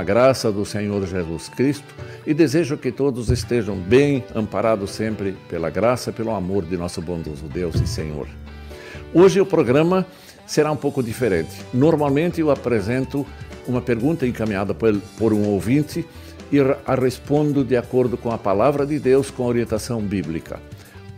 A graça do Senhor Jesus Cristo e desejo que todos estejam bem amparados sempre pela graça pelo amor de nosso bondoso Deus e Senhor. Hoje o programa será um pouco diferente. Normalmente eu apresento uma pergunta encaminhada por, um ouvinte e a respondo de acordo com a palavra de Deus com a orientação bíblica.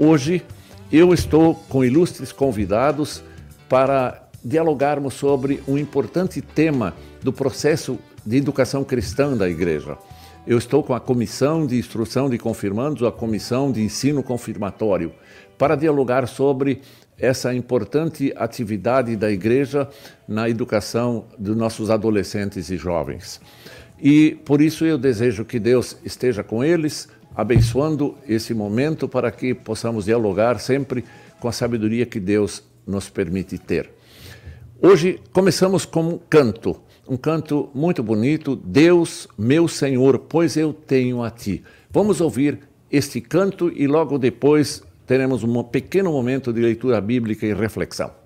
Hoje eu estou com ilustres convidados para dialogarmos sobre um importante tema do processo de educação cristã da igreja. Eu estou com a comissão de instrução de confirmandos, a comissão de ensino confirmatório, para dialogar sobre essa importante atividade da igreja na educação dos nossos adolescentes e jovens. E por isso eu desejo que Deus esteja com eles, abençoando esse momento para que possamos dialogar sempre com a sabedoria que Deus nos permite ter. Hoje começamos com um canto um canto muito bonito, Deus, meu Senhor, pois eu tenho a ti. Vamos ouvir este canto e logo depois teremos um pequeno momento de leitura bíblica e reflexão.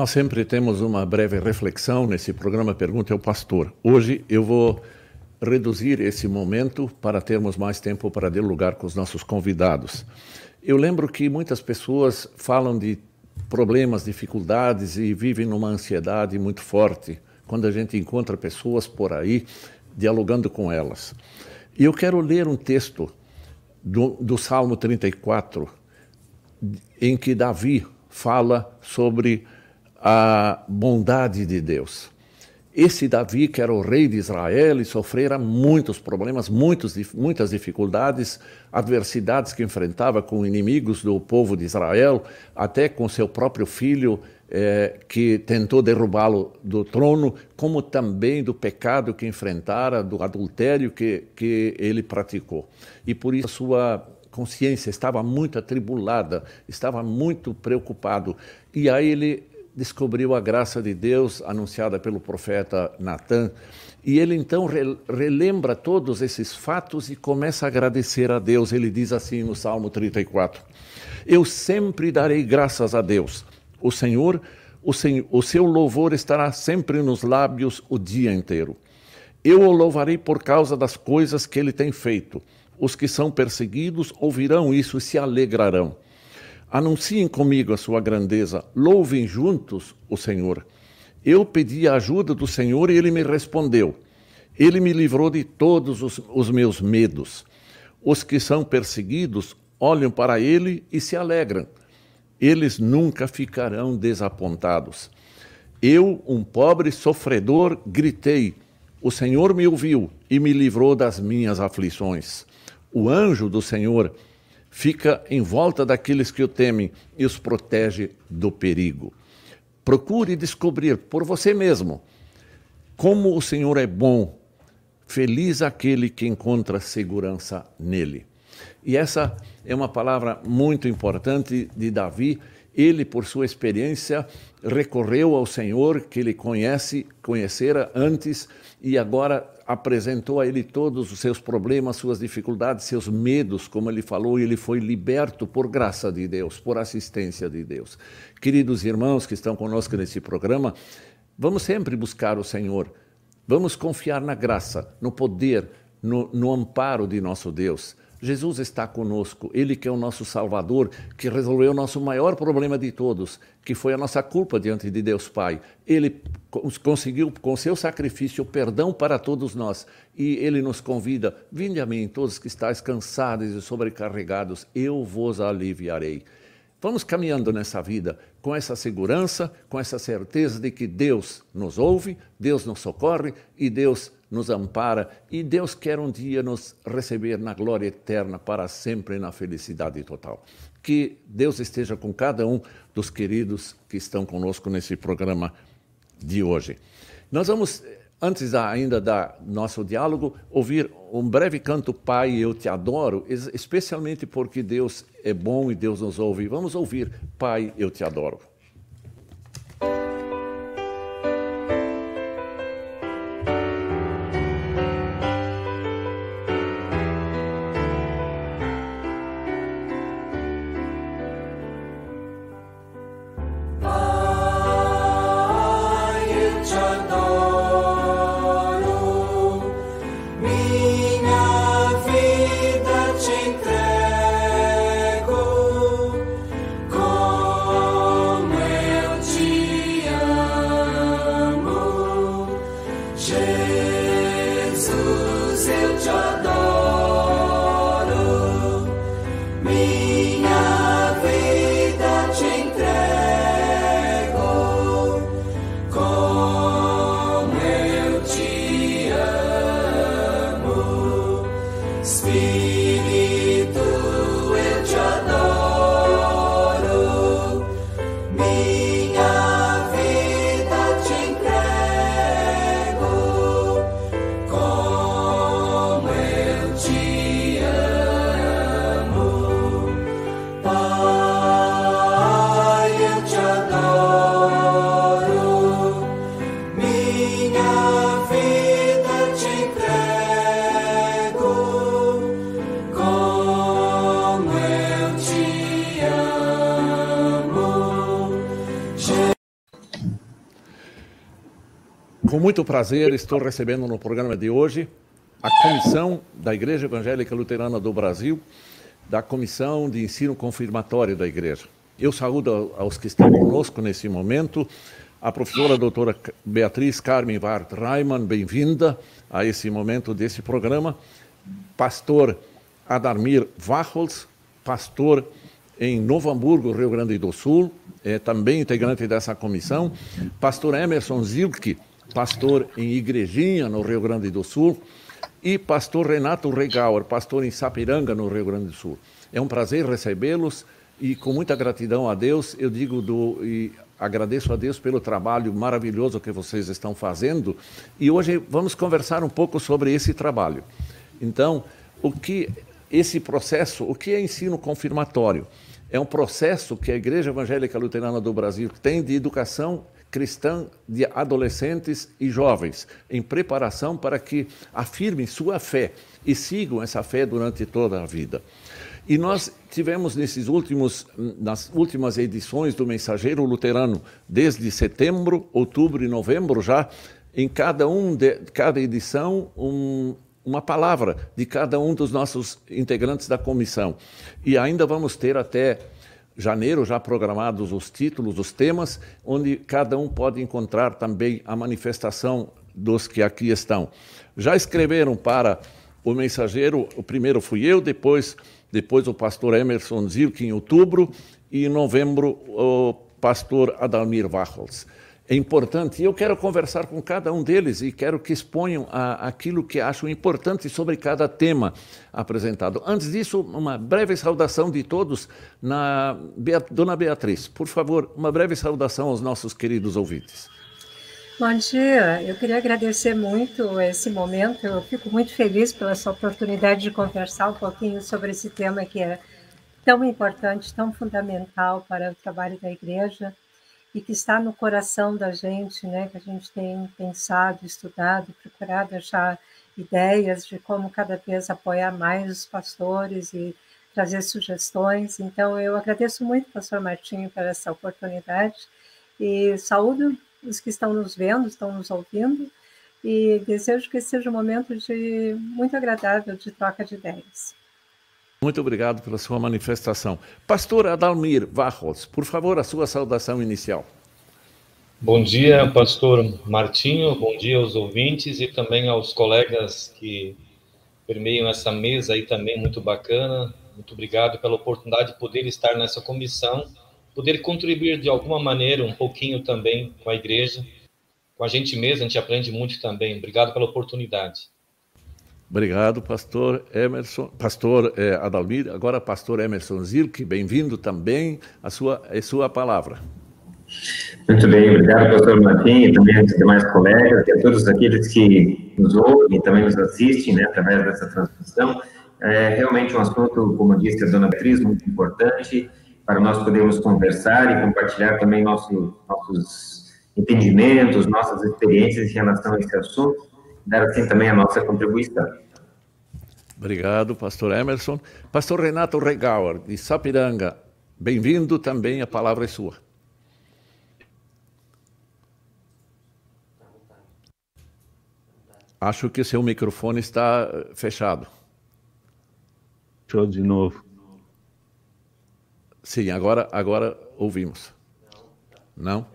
Nós sempre temos uma breve reflexão nesse programa Pergunta ao Pastor. Hoje eu vou reduzir esse momento para termos mais tempo para dialogar com os nossos convidados. Eu lembro que muitas pessoas falam de problemas, dificuldades e vivem numa ansiedade muito forte quando a gente encontra pessoas por aí dialogando com elas. E eu quero ler um texto do, do Salmo 34, em que Davi fala sobre a bondade de Deus. Esse Davi, que era o rei de Israel e sofrera muitos problemas, muitos, muitas dificuldades, adversidades que enfrentava com inimigos do povo de Israel, até com seu próprio filho, eh, que tentou derrubá-lo do trono, como também do pecado que enfrentara, do adultério que, que ele praticou. E por isso a sua consciência estava muito atribulada, estava muito preocupado. E aí ele descobriu a graça de Deus anunciada pelo profeta Natan. E ele então relembra todos esses fatos e começa a agradecer a Deus. Ele diz assim no Salmo 34: Eu sempre darei graças a Deus. O Senhor, o, o seu louvor estará sempre nos lábios o dia inteiro. Eu o louvarei por causa das coisas que ele tem feito. Os que são perseguidos ouvirão isso e se alegrarão. Anunciem comigo a sua grandeza, louvem juntos o Senhor. Eu pedi a ajuda do Senhor e ele me respondeu. Ele me livrou de todos os, os meus medos. Os que são perseguidos olham para ele e se alegram. Eles nunca ficarão desapontados. Eu, um pobre sofredor, gritei. O Senhor me ouviu e me livrou das minhas aflições. O anjo do Senhor fica em volta daqueles que o temem e os protege do perigo. Procure descobrir por você mesmo como o Senhor é bom, feliz aquele que encontra segurança nele. E essa é uma palavra muito importante de Davi. Ele, por sua experiência, recorreu ao Senhor que ele conhece, conhecera antes e agora apresentou a ele todos os seus problemas, suas dificuldades, seus medos, como ele falou, e ele foi liberto por graça de Deus, por assistência de Deus. Queridos irmãos que estão conosco nesse programa, vamos sempre buscar o Senhor, vamos confiar na graça, no poder, no, no amparo de nosso Deus. Jesus está conosco, Ele que é o nosso Salvador, que resolveu o nosso maior problema de todos, que foi a nossa culpa diante de Deus Pai. Ele conseguiu, com seu sacrifício, perdão para todos nós. E Ele nos convida: Vinde a mim, todos que estáis cansados e sobrecarregados, eu vos aliviarei. Vamos caminhando nessa vida com essa segurança, com essa certeza de que Deus nos ouve, Deus nos socorre e Deus nos ampara e Deus quer um dia nos receber na glória eterna para sempre na felicidade total. Que Deus esteja com cada um dos queridos que estão conosco nesse programa de hoje. Nós vamos, antes ainda da nosso diálogo, ouvir um breve canto Pai, eu te adoro, especialmente porque Deus é bom e Deus nos ouve. Vamos ouvir Pai, eu te adoro. Muito prazer, estou recebendo no programa de hoje a comissão da Igreja Evangélica Luterana do Brasil, da Comissão de Ensino Confirmatório da Igreja. Eu saúdo aos que estão conosco nesse momento, a professora doutora Beatriz Carmen Wart Reimann, bem-vinda a esse momento desse programa. Pastor Adalmir Wachholz, pastor em Novo Hamburgo, Rio Grande do Sul, é também integrante dessa comissão. Pastor Emerson Zilke, pastor em Igrejinha, no Rio Grande do Sul. E pastor Renato Regauer, pastor em Sapiranga, no Rio Grande do Sul. É um prazer recebê-los e com muita gratidão a Deus, eu digo do, e agradeço a Deus pelo trabalho maravilhoso que vocês estão fazendo. E hoje vamos conversar um pouco sobre esse trabalho. Então, o que esse processo, o que é ensino confirmatório? É um processo que a Igreja Evangélica Luterana do Brasil tem de educação cristã de adolescentes e jovens, em preparação para que afirmem sua fé e sigam essa fé durante toda a vida. E nós tivemos nesses últimos, nas últimas edições do Mensageiro Luterano, desde setembro, outubro e novembro já, em cada um de cada edição um, uma palavra de cada um dos nossos integrantes da comissão. E ainda vamos ter até janeiro já programados os títulos, os temas, onde cada um pode encontrar também a manifestação dos que aqui estão. Já escreveram para o mensageiro, o primeiro fui eu, depois, depois o pastor Emerson Zilke em outubro e em novembro o pastor Adalmir Wachholz é importante. E eu quero conversar com cada um deles e quero que exponham a, aquilo que acham importante sobre cada tema apresentado. Antes disso, uma breve saudação de todos na Dona Beatriz. Por favor, uma breve saudação aos nossos queridos ouvintes. Bom dia, eu queria agradecer muito esse momento. Eu fico muito feliz pela sua oportunidade de conversar um pouquinho sobre esse tema que é tão importante, tão fundamental para o trabalho da igreja e que está no coração da gente, né, que a gente tem pensado, estudado, procurado achar ideias de como cada vez apoiar mais os pastores e trazer sugestões. Então, eu agradeço muito, pastor Martinho, por essa oportunidade e saúdo os que estão nos vendo, estão nos ouvindo e desejo que seja um momento de muito agradável de troca de ideias. Muito obrigado pela sua manifestação. Pastor Adalmir Varros, por favor, a sua saudação inicial. Bom dia, pastor Martinho, bom dia aos ouvintes e também aos colegas que permeiam essa mesa aí também, muito bacana. Muito obrigado pela oportunidade de poder estar nessa comissão, poder contribuir de alguma maneira um pouquinho também com a igreja, com a gente mesmo, a gente aprende muito também. Obrigado pela oportunidade. Obrigado, pastor Emerson, pastor eh, Adalmir. Agora, pastor Emerson Zilke, bem-vindo também. A sua, a sua palavra. Muito bem, obrigado, pastor Martim, e também aos demais colegas e a todos aqueles que nos ouvem e também nos assistem né, através dessa transmissão. É realmente um assunto, como disse a dona Beatriz, muito importante para nós podermos conversar e compartilhar também nosso, nossos entendimentos, nossas experiências em relação a esse assunto dar assim também a nossa contribuição. Obrigado, pastor Emerson. Pastor Renato Regauer, de Sapiranga, bem-vindo também, a palavra é sua. Acho que seu microfone está eh, fechado. Deixa eu de novo. Sim, agora, agora ouvimos. Não?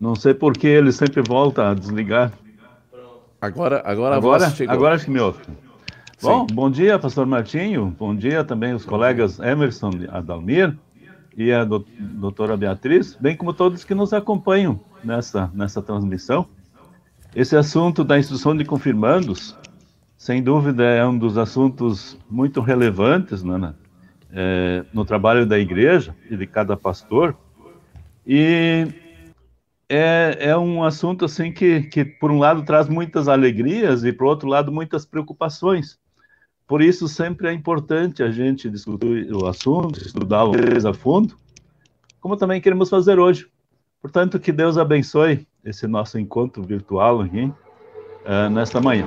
Não sei por que ele sempre volta a desligar. Agora, agora, agora, agora acho que me ouve. Bom, bom dia, pastor Martinho. Bom dia também os colegas Emerson Adalmir e a doutora Beatriz, bem como todos que nos acompanham nessa, nessa transmissão. Esse assunto da instrução de confirmandos, sem dúvida, é um dos assuntos muito relevantes né, é, no trabalho da igreja e de cada pastor. E é, é um assunto assim que, que, por um lado, traz muitas alegrias e, por outro lado, muitas preocupações. Por isso, sempre é importante a gente discutir o assunto, estudá-lo a fundo, como também queremos fazer hoje. Portanto, que Deus abençoe esse nosso encontro virtual aqui uh, nesta manhã.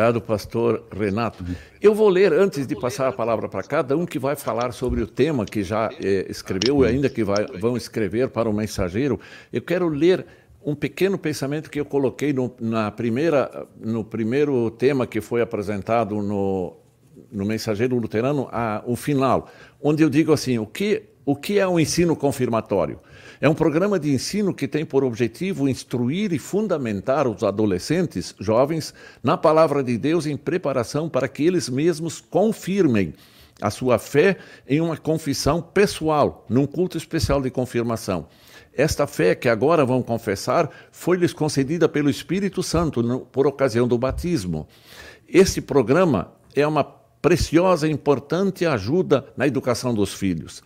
Obrigado, pastor Renato. Eu vou ler, antes de passar a palavra para cada um que vai falar sobre o tema que já eh, escreveu e ainda que vai, vão escrever para o mensageiro, eu quero ler um pequeno pensamento que eu coloquei no, na primeira, no primeiro tema que foi apresentado no, no Mensageiro Luterano, a, o final, onde eu digo assim, o que O que é o ensino confirmatório? É um programa de ensino que tem por objetivo instruir e fundamentar os adolescentes, jovens, na palavra de Deus em preparação para que eles mesmos confirmem a sua fé em uma confissão pessoal, num culto especial de confirmação. Esta fé que agora vão confessar foi-lhes concedida pelo Espírito Santo no, por ocasião do batismo. Este programa é uma preciosa e importante ajuda na educação dos filhos.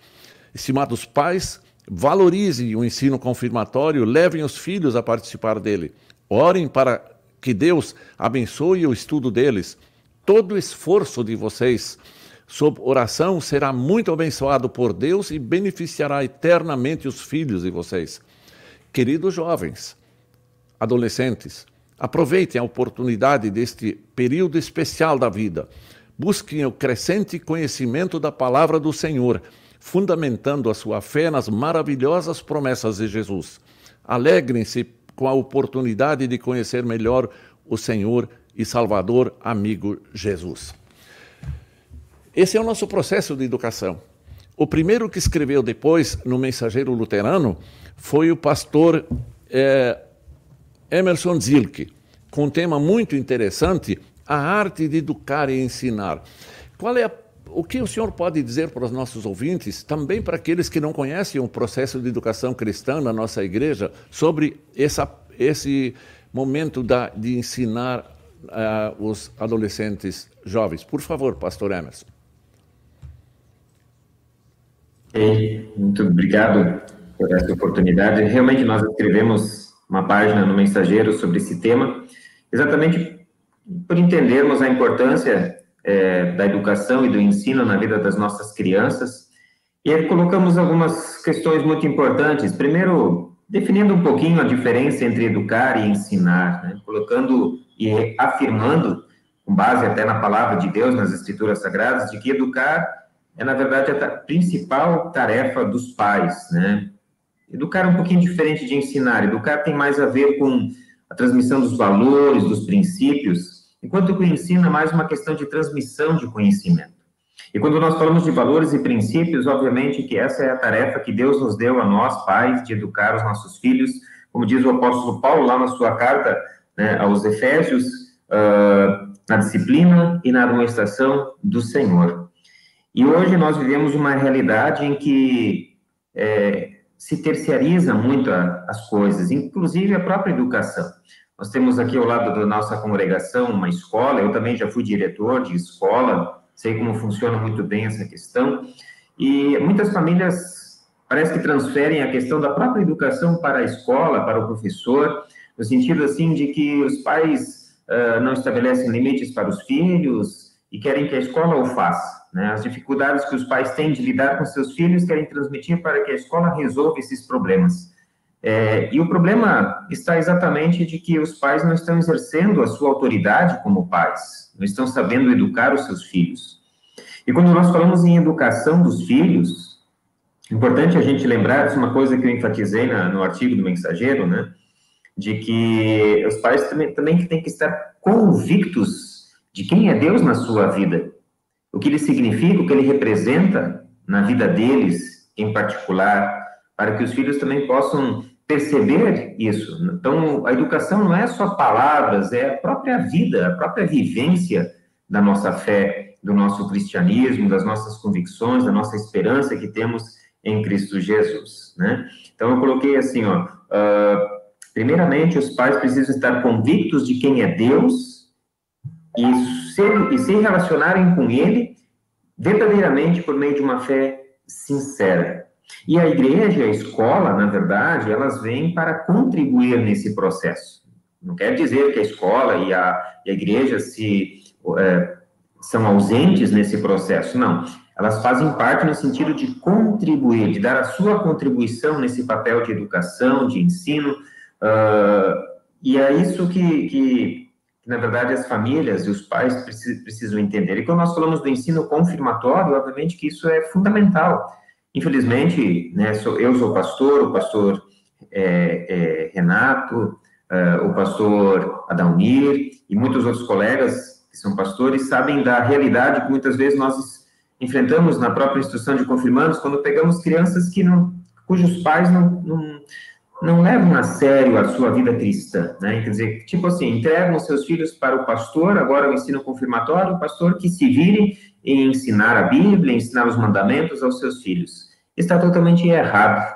Estimados pais, valorizem o ensino confirmatório, levem os filhos a participar dele. Orem para que Deus abençoe o estudo deles. Todo o esforço de vocês sob oração será muito abençoado por Deus e beneficiará eternamente os filhos de vocês. Queridos jovens, adolescentes, aproveitem a oportunidade deste período especial da vida. Busquem o crescente conhecimento da palavra do Senhor, fundamentando a sua fé nas maravilhosas promessas de Jesus. Alegrem-se com a oportunidade de conhecer melhor o Senhor e Salvador amigo Jesus. Esse é o nosso processo de educação. O primeiro que escreveu depois no Mensageiro Luterano foi o pastor é, Emerson Zilke, com um tema muito interessante, a arte de educar e ensinar. Qual é a, o que o senhor pode dizer para os nossos ouvintes, também para aqueles que não conhecem o processo de educação cristã na nossa igreja, sobre essa, esse momento da, de ensinar uh, os adolescentes jovens? Por favor, pastor Emerson. muito obrigado por essa oportunidade. Realmente nós escrevemos uma página no Mensageiro sobre esse tema, exatamente por entendermos a importância é, da educação e do ensino na vida das nossas crianças. E colocamos algumas questões muito importantes. Primeiro, definindo um pouquinho a diferença entre educar e ensinar, né? colocando e afirmando, com base até na palavra de Deus, nas Escrituras Sagradas, de que educar é, na verdade, a principal tarefa dos pais, né? Educar é um pouquinho diferente de ensinar. Educar tem mais a ver com a transmissão dos valores, dos princípios, enquanto que o ensino é mais uma questão de transmissão de conhecimento. E quando nós falamos de valores e princípios, obviamente que essa é a tarefa que Deus nos deu a nós, pais, de educar os nossos filhos, como diz o apóstolo Paulo lá na sua carta né, aos Efésios, uh, na disciplina e na administração do Senhor. E hoje nós vivemos uma realidade em que é, se terciariza muito a, as coisas, inclusive a própria educação. Nós temos aqui ao lado da nossa congregação uma escola, eu também já fui diretor de escola, sei como funciona muito bem essa questão, e muitas famílias parece que transferem a questão da própria educação para a escola, para o professor, no sentido assim de que os pais uh, não estabelecem limites para os filhos e querem que a escola o faça. Né? As dificuldades que os pais têm de lidar com seus filhos querem transmitir para que a escola resolva esses problemas. É, e o problema está exatamente de que os pais não estão exercendo a sua autoridade como pais, não estão sabendo educar os seus filhos. E quando nós falamos em educação dos filhos, é importante a gente lembrar de uma coisa que eu enfatizei na, no artigo do Mensageiro, né? De que os pais também, também têm que estar convictos de quem é Deus na sua vida o que ele significa, o que ele representa na vida deles, em particular, para que os filhos também possam perceber isso. Então, a educação não é só palavras, é a própria vida, a própria vivência da nossa fé, do nosso cristianismo, das nossas convicções, da nossa esperança que temos em Cristo Jesus, né? Então, eu coloquei assim, ó, uh, primeiramente, os pais precisam estar convictos de quem é Deus e e se relacionarem com Ele verdadeiramente por meio de uma fé sincera. E a igreja, a escola, na verdade, elas vêm para contribuir nesse processo. Não quer dizer que a escola e a, e a igreja se é, são ausentes nesse processo, não. Elas fazem parte no sentido de contribuir, de dar a sua contribuição nesse papel de educação, de ensino, uh, e é isso que, que na verdade, as famílias e os pais precisam entender. E quando nós falamos do ensino confirmatório, obviamente que isso é fundamental. Infelizmente, né, sou, eu sou pastor, o pastor é, é, Renato, é, o pastor Adalmir e muitos outros colegas que são pastores sabem da realidade que muitas vezes nós enfrentamos na própria instrução de confirmandos quando pegamos crianças que não, cujos pais não, não, não levam a sério a sua vida cristã, né? Quer dizer, tipo assim, entregam seus filhos para o pastor, agora o ensino confirmatório, o pastor que se vire em ensinar a Bíblia, ensinar os mandamentos aos seus filhos. Está totalmente errado.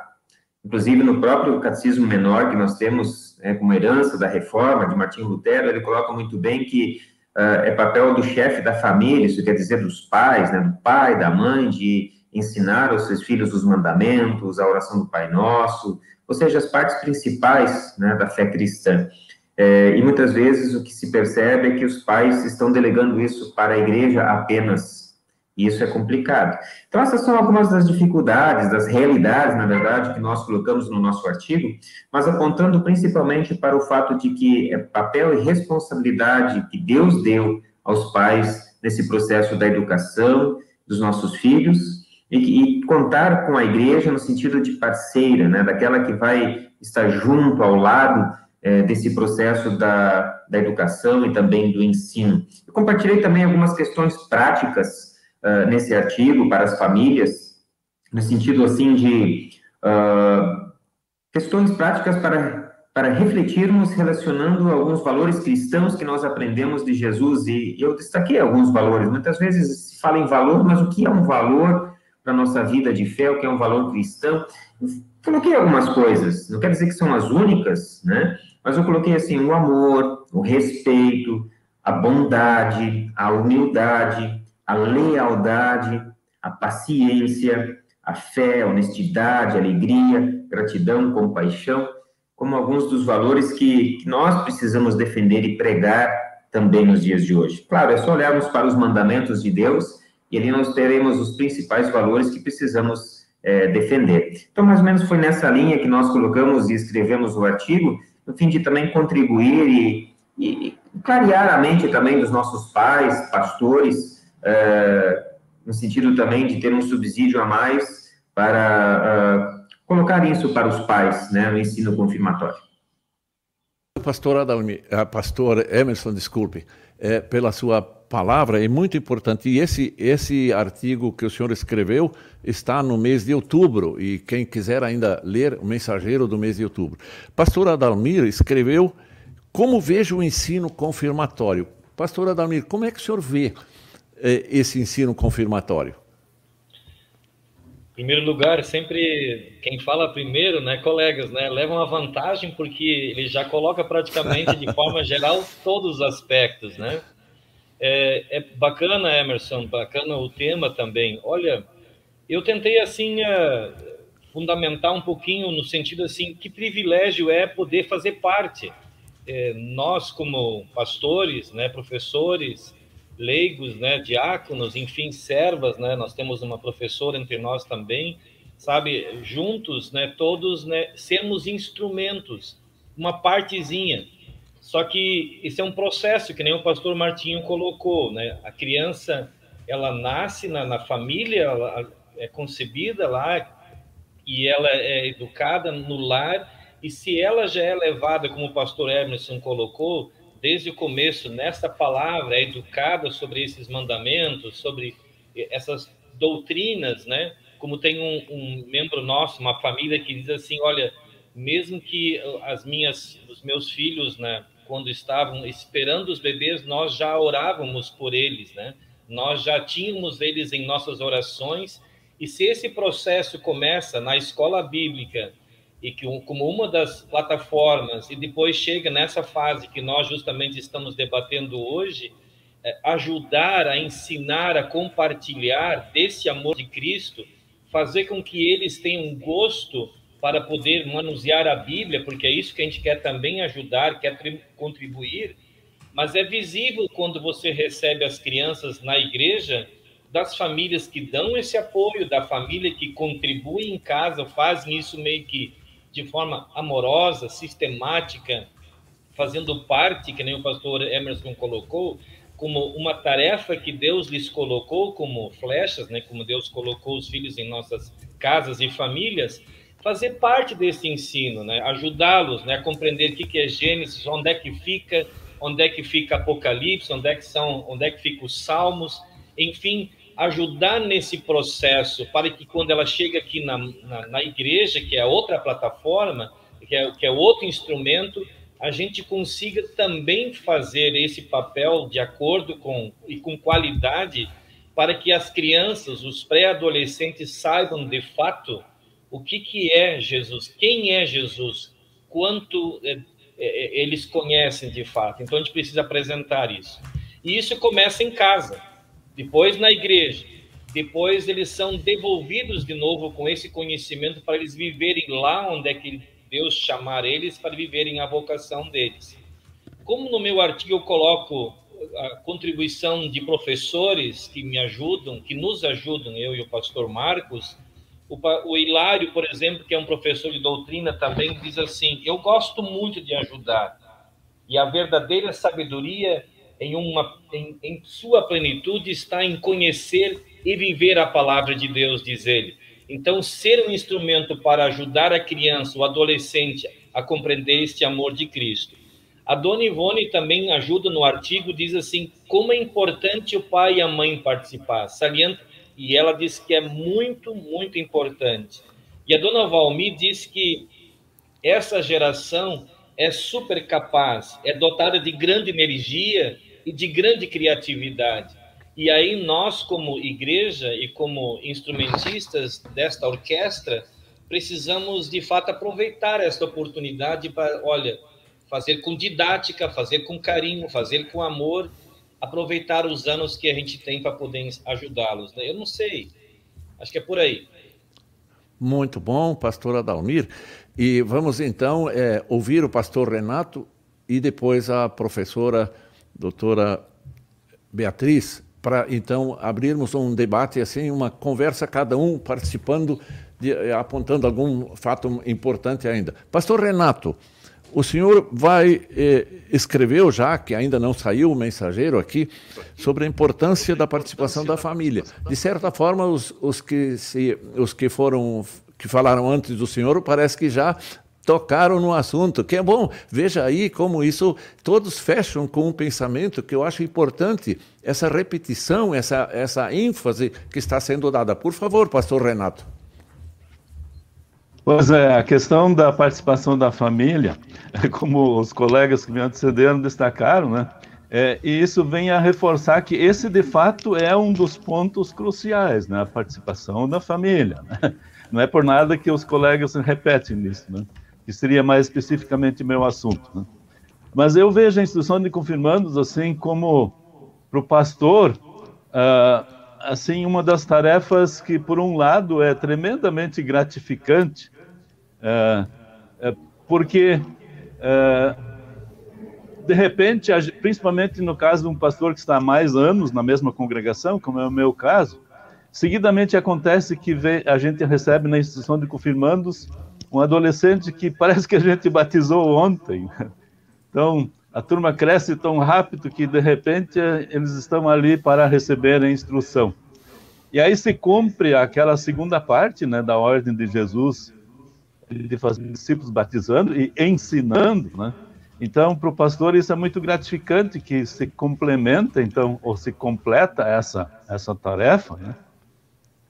Inclusive, no próprio Catecismo Menor, que nós temos é, como herança da reforma de Martinho Lutero, ele coloca muito bem que uh, é papel do chefe da família, isso quer dizer dos pais, né, do pai, da mãe, de ensinar aos seus filhos os mandamentos, a oração do Pai Nosso, ou seja, as partes principais né, da fé cristã. É, e muitas vezes o que se percebe é que os pais estão delegando isso para a igreja apenas. E isso é complicado. Então, essas são algumas das dificuldades, das realidades, na verdade, que nós colocamos no nosso artigo, mas apontando principalmente para o fato de que é papel e responsabilidade que Deus deu aos pais nesse processo da educação dos nossos filhos e, e contar com a igreja no sentido de parceira, né, daquela que vai estar junto, ao lado é, desse processo da, da educação e também do ensino. Eu compartilhei também algumas questões práticas uh, nesse artigo para as famílias, no sentido, assim, de uh, questões práticas para, para refletirmos relacionando alguns valores cristãos que nós aprendemos de Jesus, e eu destaquei alguns valores. Muitas vezes se fala em valor, mas o que é um valor para nossa vida de fé, o que é um valor cristão? Coloquei algumas coisas, não quer dizer que são as únicas, né? Mas eu coloquei assim, o amor, o respeito, a bondade, a humildade, a lealdade, a paciência, a fé, a honestidade, a alegria, gratidão, compaixão, como alguns dos valores que, que nós precisamos defender e pregar também nos dias de hoje. Claro, é só olharmos para os mandamentos de Deus e ali nós teremos os principais valores que precisamos é, defender. Então, mais ou menos foi nessa linha que nós colocamos e escrevemos o artigo, no fim de também contribuir e, e clarear a mente também dos nossos pais, pastores, é, no sentido também de ter um subsídio a mais para uh, colocar isso para os pais, né, no ensino confirmatório. Pastor, Adalmi, pastor Emerson, desculpe, é, pela sua palavra, é muito importante. E esse, esse artigo que o senhor escreveu está no mês de outubro, e quem quiser ainda ler, o mensageiro do mês de outubro. Pastor Adalmir escreveu Como vejo o ensino confirmatório. Pastor Adalmir, como é que o senhor vê é, esse ensino confirmatório? Em primeiro lugar, sempre quem fala primeiro, né, colegas, né, leva uma vantagem porque ele já coloca praticamente de forma geral todos os aspectos, né? É, é bacana, Emerson, bacana o tema também. Olha, eu tentei assim uh, fundamentar um pouquinho no sentido assim que privilégio é poder fazer parte. É, nós como pastores, né, professores, leigos, né, diáconos, enfim, servas, né, nós temos uma professora entre nós também, sabe, juntos, né, todos, né, sermos instrumentos, uma partezinha. Só que isso é um processo que nem o pastor Martinho colocou, né? A criança, ela nasce na, na família, ela é concebida lá e ela é educada no lar e se ela já é levada, como o pastor Emerson colocou, desde o começo, nesta palavra, é educada sobre esses mandamentos, sobre essas doutrinas, né? Como tem um, um, membro nosso, uma família que diz assim, olha, mesmo que as minhas, os meus filhos, né, quando estavam esperando os bebês, nós já orávamos por eles, né? Nós já tínhamos eles em nossas orações. E se esse processo começa na escola bíblica e que como uma das plataformas e depois chega nessa fase que nós justamente estamos debatendo hoje, é, ajudar a ensinar, a compartilhar desse amor de Cristo, fazer com que eles tenham gosto para poder manusear a Bíblia, porque é isso que a gente quer também ajudar, quer contribuir, mas é visível quando você recebe as crianças na igreja, das famílias que dão esse apoio, da família que contribui em casa, fazem isso meio que de forma amorosa, sistemática, fazendo parte, que nem o pastor Emerson colocou, como uma tarefa que Deus lhes colocou como flechas, né, como Deus colocou os filhos em nossas casas e famílias, fazer parte desse ensino, né, ajudá-los né, a compreender o que é Gênesis, onde é que fica, onde é que fica Apocalipse, onde é que são, onde é que fica os Salmos, enfim, ajudar nesse processo para que quando ela chega aqui na, na, na igreja, que é outra plataforma, que é, que é outro instrumento, a gente consiga também fazer esse papel de acordo com e com qualidade para que as crianças, os pré-adolescentes saibam de fato o que, que é Jesus, quem é Jesus, quanto é, é, eles conhecem de fato. Então a gente precisa apresentar isso. E isso começa em casa, depois na igreja, depois eles são devolvidos de novo com esse conhecimento para eles viverem lá onde é que Deus chamar eles para viverem a vocação deles. Como no meu artigo eu coloco a contribuição de professores que me ajudam, que nos ajudam, eu e o pastor Marcos, o, o Hilário, por exemplo, que é um professor de doutrina também, diz assim: Eu gosto muito de ajudar, e a verdadeira sabedoria em, uma, em, em sua plenitude está em conhecer e viver a palavra de Deus, diz ele. Então, ser um instrumento para ajudar a criança, o adolescente, a compreender este amor de Cristo. A dona Ivone também ajuda no artigo, diz assim, como é importante o pai e a mãe participar. Salienta, e ela diz que é muito, muito importante. E a dona Valmi diz que essa geração é super capaz, é dotada de grande energia e de grande criatividade. E aí nós, como igreja e como instrumentistas desta orquestra, precisamos de fato aproveitar esta oportunidade para, olha, fazer com didática, fazer com carinho, fazer com amor, aproveitar os anos que a gente tem para poder ajudá-los. Né? Eu não sei, acho que é por aí. Muito bom, pastor Adalmir. E vamos então é, ouvir o pastor Renato e depois a professora doutora Beatriz para então abrirmos um debate assim, uma conversa cada um participando, de, apontando algum fato importante ainda. Pastor Renato, o senhor vai eh, escreveu já que ainda não saiu o mensageiro aqui sobre a importância da participação da família. De certa forma, os, os que se, os que foram que falaram antes do senhor parece que já tocaram no assunto, que é bom. Veja aí como isso, todos fecham com um pensamento que eu acho importante, essa repetição, essa, essa ênfase que está sendo dada. Por favor, pastor Renato. Pois é, a questão da participação da família, como os colegas que me antecederam destacaram, né? É, e isso vem a reforçar que esse, de fato, é um dos pontos cruciais, né? A participação da família. Né? Não é por nada que os colegas repetem isso, né? que seria mais especificamente meu assunto. Né? Mas eu vejo a instrução de confirmandos assim como para o pastor, uh, assim uma das tarefas que por um lado é tremendamente gratificante, porque uh, de repente, principalmente no caso de um pastor que está há mais anos na mesma congregação, como é o meu caso, seguidamente acontece que a gente recebe na instrução de confirmandos um adolescente que parece que a gente batizou ontem. Então, a turma cresce tão rápido que, de repente, eles estão ali para receber a instrução. E aí se cumpre aquela segunda parte né, da ordem de Jesus, de fazer discípulos batizando e ensinando, né? Então, para o pastor, isso é muito gratificante que se complementa, então, ou se completa essa, essa tarefa, né?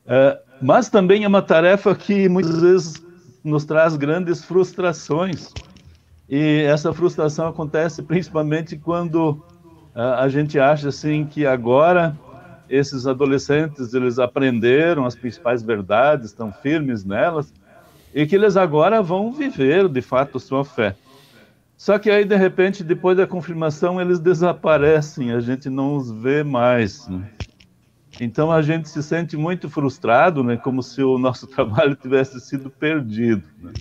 É, mas também é uma tarefa que muitas vezes nos traz grandes frustrações. E essa frustração acontece principalmente quando a, a gente acha assim que agora esses adolescentes eles aprenderam as principais verdades, estão firmes nelas e que eles agora vão viver de fato sua fé. Só que aí de repente depois da confirmação eles desaparecem, a gente não os vê mais. Né? Então a gente se sente muito frustrado, né, como se o nosso trabalho tivesse sido perdido. Né?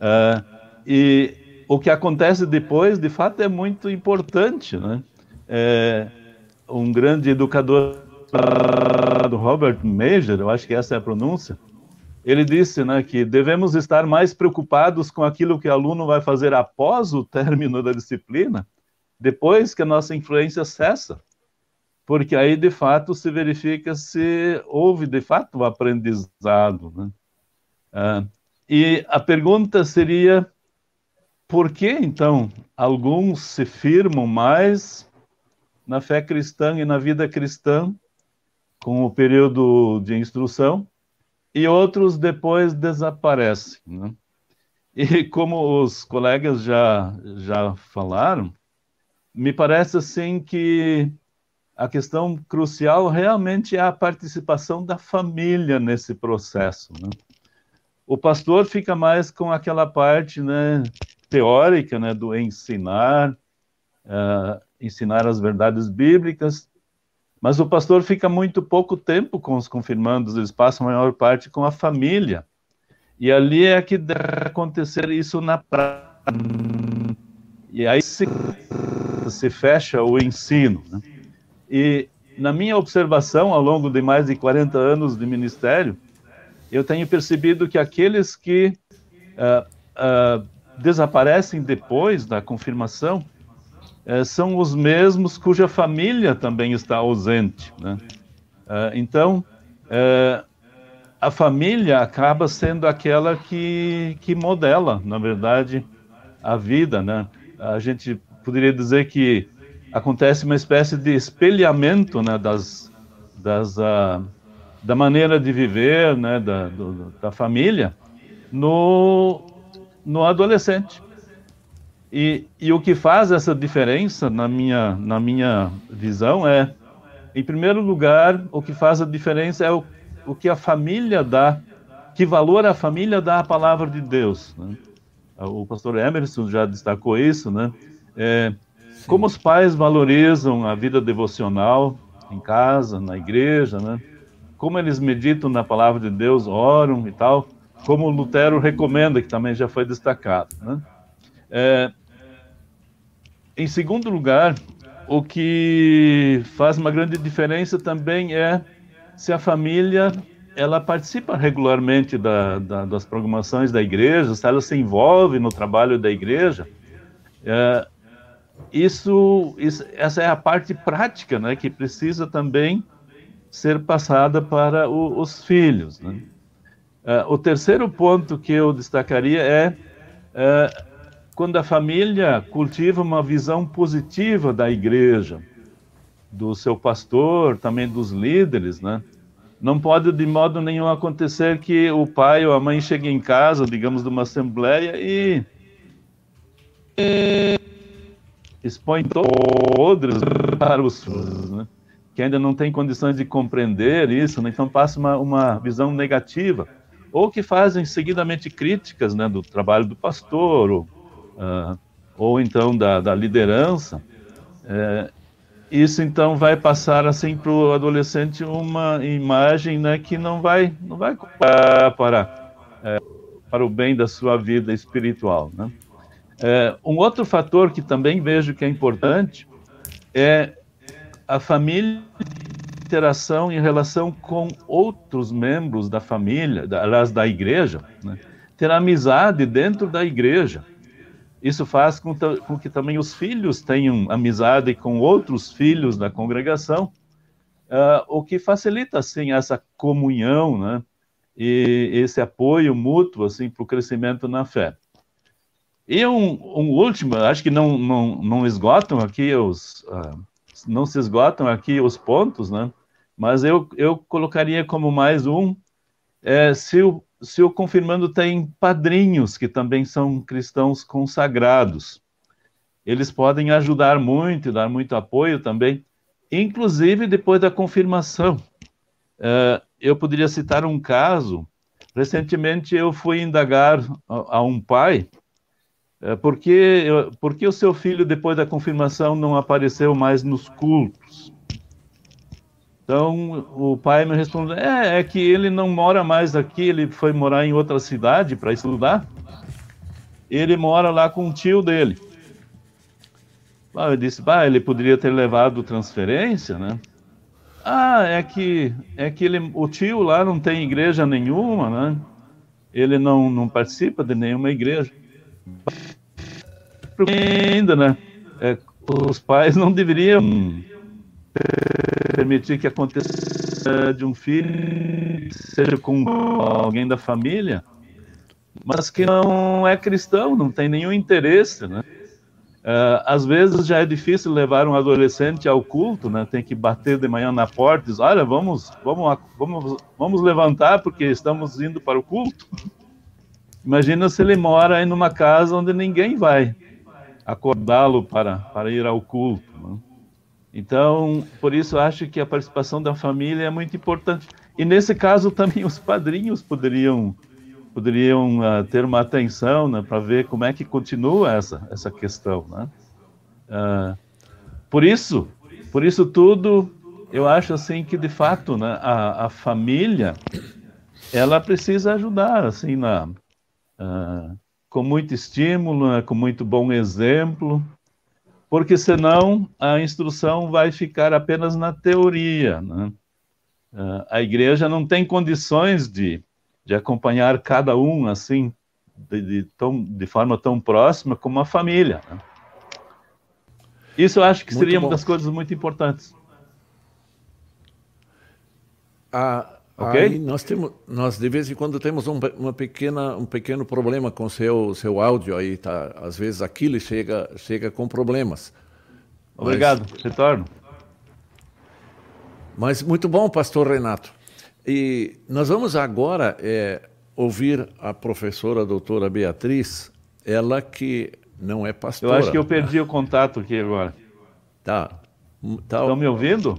Uh, e o que acontece depois, de fato, é muito importante. Né? É, um grande educador, Robert Major, eu acho que essa é a pronúncia, ele disse né, que devemos estar mais preocupados com aquilo que o aluno vai fazer após o término da disciplina, depois que a nossa influência cessa porque aí de fato se verifica se houve de fato um aprendizado. Né? Ah, e a pergunta seria: por que então alguns se firmam mais na fé cristã e na vida cristã com o período de instrução e outros depois desaparecem. Né? E como os colegas já, já falaram, me parece assim que a questão crucial realmente é a participação da família nesse processo. Né? O pastor fica mais com aquela parte né, teórica né, do ensinar, uh, ensinar as verdades bíblicas, mas o pastor fica muito pouco tempo com os confirmandos, eles passam a maior parte com a família. E ali é que deve acontecer isso na prática. E aí se, se fecha o ensino. Né? E na minha observação, ao longo de mais de 40 anos de ministério, eu tenho percebido que aqueles que uh, uh, desaparecem depois da confirmação é, são os mesmos cuja família também está ausente. Né? É, então, é, a família acaba sendo aquela que, que modela, na verdade, a vida. Né? A gente poderia dizer que acontece uma espécie de espelhamento né, das, das, uh, da maneira de viver né, da, do, da família no, no adolescente. E, e o que faz essa diferença, na minha, na minha visão, é, em primeiro lugar, o que faz a diferença é o, o que a família dá, que valor a família dá à palavra de Deus. Né? O pastor Emerson já destacou isso, né? É, como os pais valorizam a vida devocional em casa, na igreja, né? Como eles meditam na palavra de Deus, oram e tal, como Lutero recomenda, que também já foi destacado, né? É, em segundo lugar, o que faz uma grande diferença também é se a família ela participa regularmente da, da, das programações da igreja, se ela se envolve no trabalho da igreja. É, isso, isso, essa é a parte prática, né, que precisa também ser passada para o, os filhos. Né? É, o terceiro ponto que eu destacaria é, é quando a família cultiva uma visão positiva da igreja, do seu pastor, também dos líderes, né? Não pode de modo nenhum acontecer que o pai ou a mãe cheguem em casa, digamos, de uma assembleia e expõe todos para os né? que ainda não têm condições de compreender isso, né? então passa uma, uma visão negativa, ou que fazem seguidamente críticas né, do trabalho do pastor, ou uh, ou então da, da liderança, é, isso então vai passar assim para o adolescente uma imagem né, que não vai não vai para é, para o bem da sua vida espiritual. Né? É, um outro fator que também vejo que é importante é a família interação em relação com outros membros da família, aliás, da igreja, né? ter amizade dentro da igreja. Isso faz com, com, que também os filhos tenham amizade com outros filhos da congregação, uh, o que facilita, assim, essa comunhão, né? E esse apoio mútuo, assim, para o crescimento na fé. E um, um, último, acho que não, não, não esgotam aqui os... Uh, não se esgotam aqui os pontos, né? Mas eu, eu colocaria como mais um, é, se o, o confirmando tem padrinhos que também são cristãos consagrados. Eles podem ajudar muito, dar muito apoio também, inclusive depois da confirmação. Uh, eu poderia citar um caso. Recentemente eu fui indagar a, a um pai uh, por que, por que o seu filho, depois da confirmação, não apareceu mais nos cultos. Então o pai me respondeu: é, é que ele não mora mais aqui, ele foi morar em outra cidade para estudar. Ele mora lá com o tio dele. Ah, eu disse: bah, ele poderia ter levado transferência, né? Ah, é que é que ele, o tio lá não tem igreja nenhuma, né? Ele não, não participa de nenhuma igreja. Ainda, né? É, os pais não deveriam permitir que aconteça de um filho, seja com alguém da família, mas que não é cristão, não tem nenhum interesse, né? Uh, às vezes já é difícil levar um adolescente ao culto, né? Tem que bater de manhã na porta e dizer, olha, vamos, vamos, vamos, vamos levantar porque estamos indo para o culto. Imagina se ele mora em uma casa onde ninguém vai acordá-lo para, para ir ao culto. Né? Então, por isso acho que a participação da família é muito importante. E nesse caso também os padrinhos poderiam poderiam uh, ter uma atenção né, para ver como é que continua essa, essa questão. Né? Uh, por isso, por isso tudo, eu acho assim que de fato né, a, a família ela precisa ajudar assim na uh, com muito estímulo, né, com muito bom exemplo, porque senão a instrução vai ficar apenas na teoria. Né? a igreja não tem condições de de acompanhar cada um assim de, de, tão, de forma tão próxima como a família. Né? Isso eu acho que muito seria bom. uma das coisas muito importantes. Ah, okay? Aí nós temos, nós de vez em quando temos um, uma pequena, um pequeno problema com seu seu áudio aí, tá? Às vezes aquilo chega chega com problemas. Obrigado, Mas... retorno. Mas muito bom, Pastor Renato. E nós vamos agora é, ouvir a professora a doutora Beatriz, ela que não é pastora. Eu acho que eu perdi o contato aqui agora. Tá. tá Estão me ouvindo?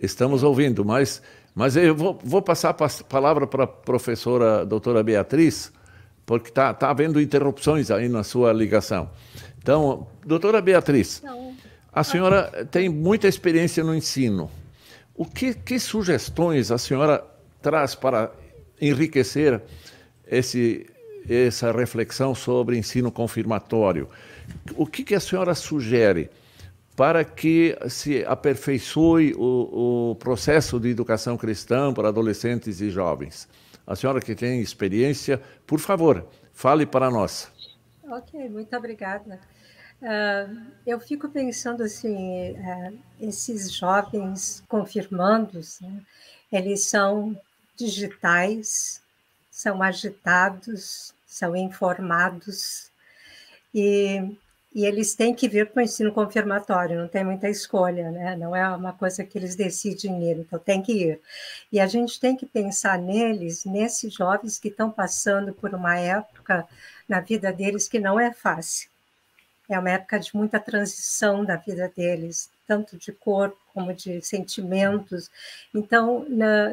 Estamos ouvindo, mas, mas eu vou, vou passar a palavra para a professora a doutora Beatriz, porque está tá havendo interrupções aí na sua ligação. Então, doutora Beatriz, a senhora tem muita experiência no ensino. O que, que sugestões a senhora traz para enriquecer esse, essa reflexão sobre ensino confirmatório? O que, que a senhora sugere para que se aperfeiçoe o, o processo de educação cristã para adolescentes e jovens? A senhora que tem experiência, por favor, fale para nós. Ok, muito obrigada. Uh, eu fico pensando assim, uh, esses jovens confirmandos, né, eles são digitais, são agitados, são informados e, e eles têm que vir para o ensino confirmatório, não tem muita escolha, né? não é uma coisa que eles decidem ir, então tem que ir. E a gente tem que pensar neles, nesses jovens que estão passando por uma época na vida deles que não é fácil é uma época de muita transição da vida deles, tanto de corpo como de sentimentos. Então,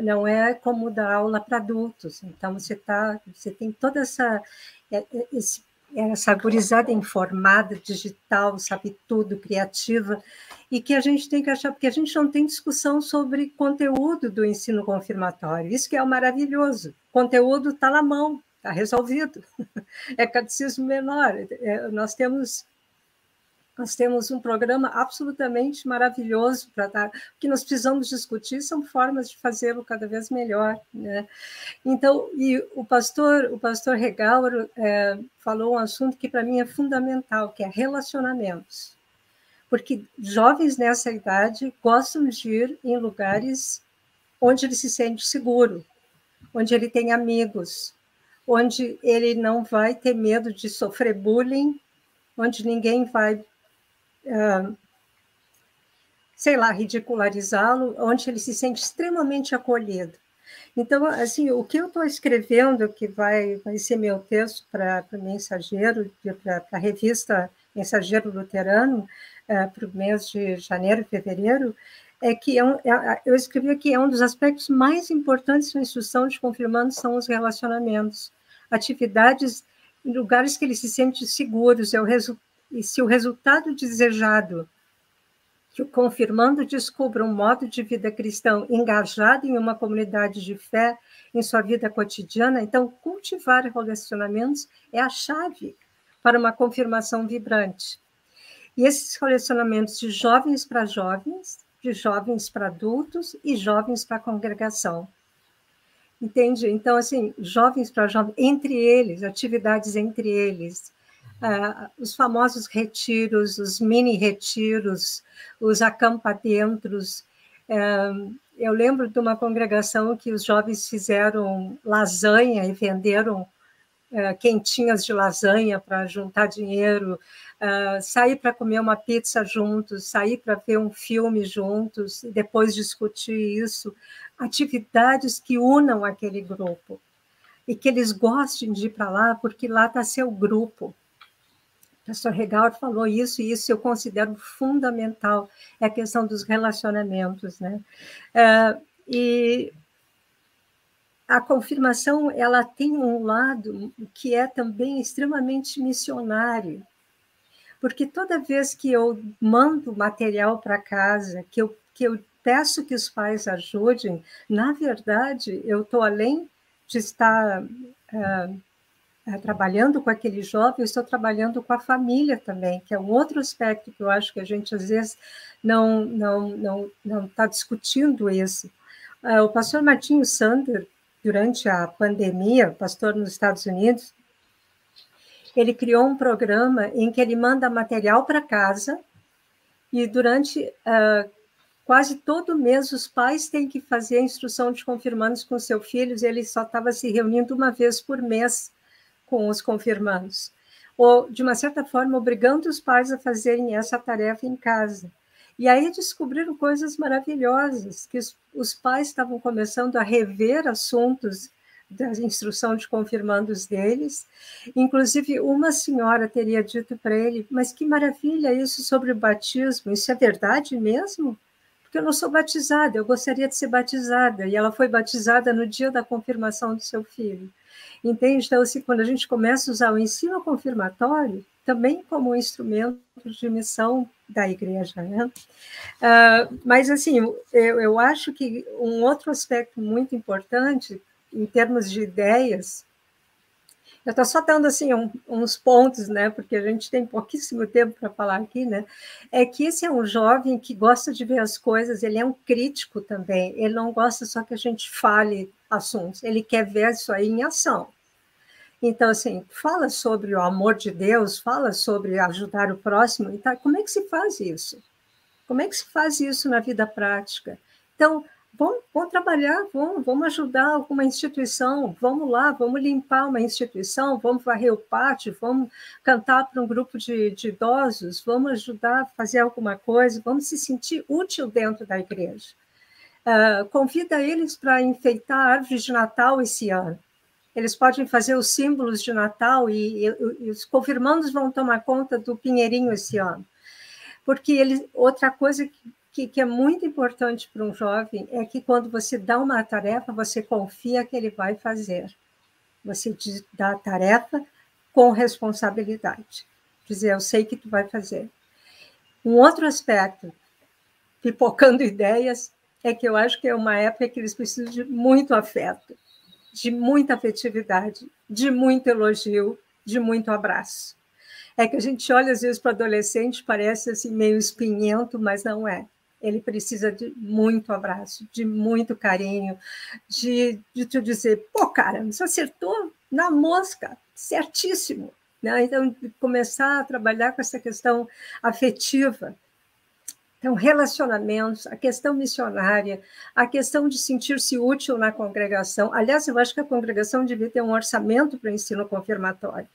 não é como dar aula para adultos. Então, você tá, você tem toda essa é, é, esse, essa gurizada informada, digital, sabe tudo, criativa, e que a gente tem que achar, porque a gente não tem discussão sobre conteúdo do ensino confirmatório. Isso que é o maravilhoso. O conteúdo está na mão, está resolvido. É catecismo menor. É, nós temos nós temos um programa absolutamente maravilhoso para dar. O que nós precisamos discutir são formas de fazê-lo cada vez melhor. Né? Então, e o pastor, o pastor Regauro é, falou um assunto que para mim é fundamental, que é relacionamentos. Porque jovens nessa idade gostam de ir em lugares onde ele se sente seguro, onde ele tem amigos, onde ele não vai ter medo de sofrer bullying, onde ninguém vai sei lá, ridicularizá-lo, onde ele se sente extremamente acolhido. Então, assim, o que eu estou escrevendo, que vai, vai ser meu texto para o Mensageiro, para a revista Mensageiro Luterano, uh, para o mês de janeiro e fevereiro, é que é um, é, eu escrevi que é um dos aspectos mais importantes da instrução de confirmando são os relacionamentos, atividades em lugares que ele se sente seguros, é o resultado e se o resultado desejado que o confirmando descubra um modo de vida cristão engajado em uma comunidade de fé em sua vida cotidiana, então cultivar relacionamentos é a chave para uma confirmação vibrante. E esses relacionamentos de jovens para jovens, de jovens para adultos e jovens para congregação. Entende? Então, assim, jovens para jovens, entre eles, atividades entre eles, uh, os famosos retiros, os mini retiros, os acampadentros. Uh, eu lembro de uma congregação que os jovens fizeram lasanha e venderam uh, quentinhas de lasanha para juntar dinheiro, uh, sair para comer uma pizza juntos, sair para ver um filme juntos e depois discutir isso, atividades que unam aquele grupo e que eles gostem de ir para lá porque lá está seu grupo. Pastor Regal falou isso e isso eu considero fundamental, é a questão dos relacionamentos, né? Uh, e a confirmação ela tem um lado que é também extremamente missionário, porque toda vez que eu mando material para casa, que eu, que eu peço que os pais ajudem, na verdade, eu estou além de estar uh, trabalhando com aquele jovem, eu estou trabalhando com a família também, que é um outro aspecto que eu acho que a gente às vezes não não não não está discutindo isso. Uh, o pastor Martinho Sander durante a pandemia, pastor nos Estados Unidos, ele criou um programa em que ele manda material para casa e durante uh, quase todo mês os pais têm que fazer a instrução de confirmandos com seus filhos. Ele só estava se reunindo uma vez por mês com os confirmandos, ou de uma certa forma obrigando os pais a fazerem essa tarefa em casa. E aí descobriram coisas maravilhosas, que os, pais estavam começando a rever assuntos da instrução de confirmandos deles. Inclusive, uma senhora teria dito para ele: Mas que maravilha isso sobre o batismo, isso é verdade mesmo? Porque eu não sou batizada, eu gostaria de ser batizada. E ela foi batizada no dia da confirmação do seu filho. Entende? Então, assim, quando a gente começa a usar o ensino confirmatório, também como um instrumento de missão da igreja. Né? Uh, mas, assim, eu, eu acho que um outro aspecto muito importante, em termos de ideias, eu estou só dando assim um, uns pontos, né? Porque a gente tem pouquíssimo tempo para falar aqui, né? É que esse é um jovem que gosta de ver as coisas. Ele é um crítico também. Ele não gosta só que a gente fale assuntos. Ele quer ver isso aí em ação. Então, assim, fala sobre o amor de Deus, fala sobre ajudar o próximo. Então, como é que se faz isso? Como é que se faz isso na vida prática? Então, vamos, vamos trabalhar, vamos, vamos ajudar alguma instituição, vamos lá, vamos limpar uma instituição, vamos varrer o pátio, vamos cantar para um grupo de, de idosos, vamos ajudar a fazer alguma coisa, vamos se sentir útil dentro da igreja. Uh, convida eles para enfeitar a árvore de Natal esse ano eles podem fazer os símbolos de Natal e, e, e os confirmandos vão tomar conta do Pinheirinho esse ano. Porque ele, outra coisa que, que é muito importante para um jovem é que quando você dá uma tarefa, você confia que ele vai fazer. Você dá a tarefa com responsabilidade. Dizer, eu sei que tu vai fazer. Um outro aspecto, pipocando ideias, é que eu acho que é uma época que eles precisam de muito afeto de muita afetividade, de muito elogio, de muito abraço. É que a gente olha às vezes para adolescente, parece assim meio espinhento, mas não é. Ele precisa de muito abraço, de muito carinho, de, de te dizer, pô, cara, você acertou na mosca, certíssimo. Né? Então, começar a trabalhar com essa questão afetiva, então, relacionamentos, a questão missionária, a questão de sentir-se útil na congregação. Aliás, eu acho que a congregação devia ter um orçamento para o ensino confirmatório,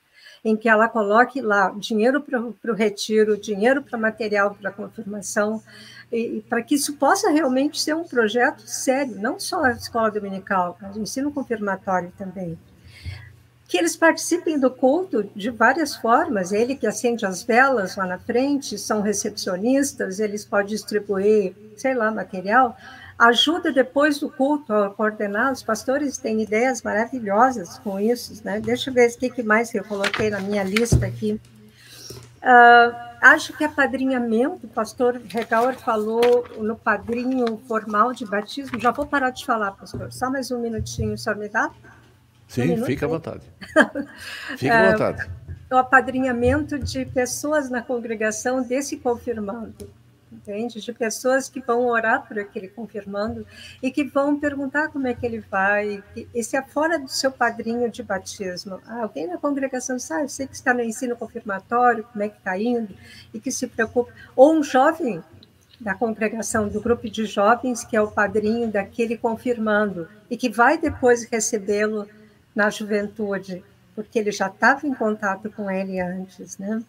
em que ela coloque lá dinheiro para o retiro, dinheiro para material para confirmação, e, e para que isso possa realmente ser um projeto sério, não só a escola dominical, mas o ensino confirmatório também que eles participem do culto de várias formas. Ele que acende as velas lá na frente, são recepcionistas, eles podem distribuir, sei lá, material. Ajuda depois do culto a coordenar. Os pastores têm ideias maravilhosas com isso. Né? Deixa eu ver o que mais eu coloquei na minha lista aqui. Uh, acho que apadrinhamento, o pastor Regaur falou no padrinho formal de batismo. Já vou parar de falar, pastor. Só mais um minutinho, o senhor me dá? Sim, fica à vontade. Fica à é, vontade. o apadrinhamento de pessoas na congregação desse confirmando, entende? De pessoas que vão orar por aquele confirmando e que vão perguntar como é que ele vai. Esse é fora do seu padrinho de batismo. Ah, alguém na congregação sabe, sei que está no ensino confirmatório, como é que está indo, e que se preocupa. Ou um jovem da congregação, do grupo de jovens, que é o padrinho daquele confirmando, e que vai depois recebê-lo na juventude, porque ele já estava em contato com ele antes, né?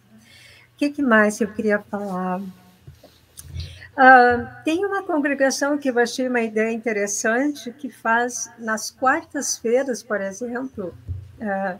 O que, que mais eu queria falar? Uh, tem uma congregação que eu achei uma ideia interessante que faz nas quartas-feiras, por exemplo, uh,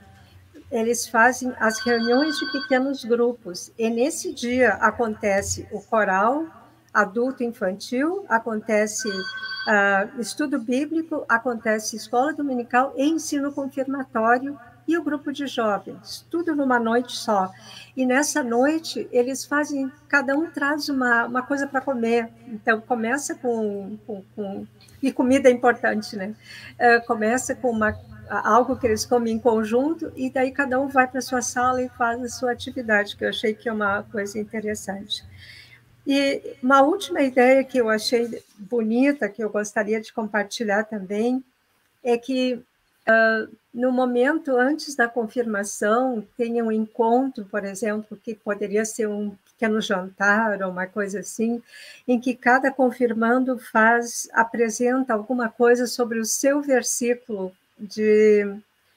eles fazem as reuniões de pequenos grupos. E nesse dia acontece o coral adulto infantil, acontece uh, estudo bíblico, acontece escola dominical e ensino confirmatório e o grupo de jovens, tudo numa noite só. E nessa noite, eles fazem, cada um traz uma, uma coisa para comer. Então, começa com, com, com, E comida é importante, né? Uh, começa com uma, algo que eles comem em conjunto, e daí cada um vai para sua sala e faz a sua atividade, que eu achei que é uma coisa interessante. E uma última ideia que eu achei bonita, que eu gostaria de compartilhar também, é que Uh, no momento antes da confirmação, tenha um encontro, por exemplo, que poderia ser um pequeno jantar ou uma coisa assim, em que cada confirmando faz, apresenta alguma coisa sobre o seu versículo de,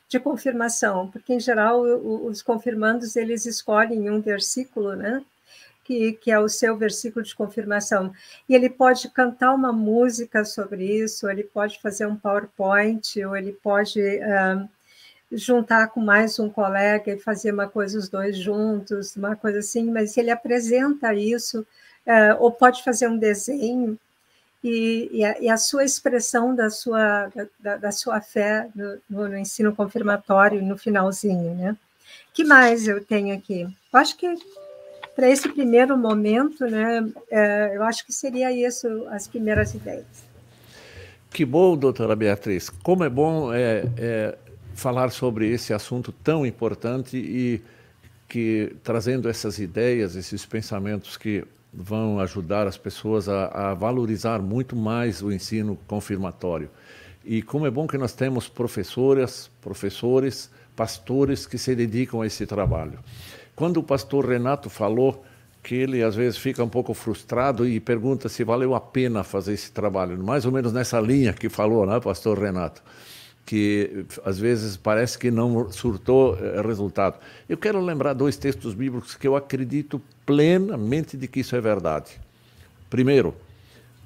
de confirmação, porque em geral os confirmandos eles escolhem um versículo, né? Que, que é o seu versículo de confirmação. E ele pode cantar uma música sobre isso, ele pode fazer um PowerPoint, ou ele pode uh, juntar com mais um colega e fazer uma coisa os dois juntos, uma coisa assim, mas ele apresenta isso, uh, ou pode fazer um desenho, e, e, a, e, a, sua expressão da sua, da, da sua fé no, no, ensino confirmatório, no finalzinho, né? que mais eu tenho aqui? Acho que para esse primeiro momento, né, é, eu acho que seria isso as primeiras ideias. Que bom, doutora Beatriz. Como é bom é, é, falar sobre esse assunto tão importante e que trazendo essas ideias, esses pensamentos que vão ajudar as pessoas a, a valorizar muito mais o ensino confirmatório. E como é bom que nós temos professoras, professores, pastores que se dedicam a esse trabalho. Quando o pastor Renato falou que ele às vezes fica um pouco frustrado e pergunta se valeu a pena fazer esse trabalho, mais ou menos nessa linha que falou, né, pastor Renato? que às vezes parece que não surtou eh, resultado. Eu quero lembrar dois textos bíblicos que eu acredito plenamente de que isso é verdade. Primeiro,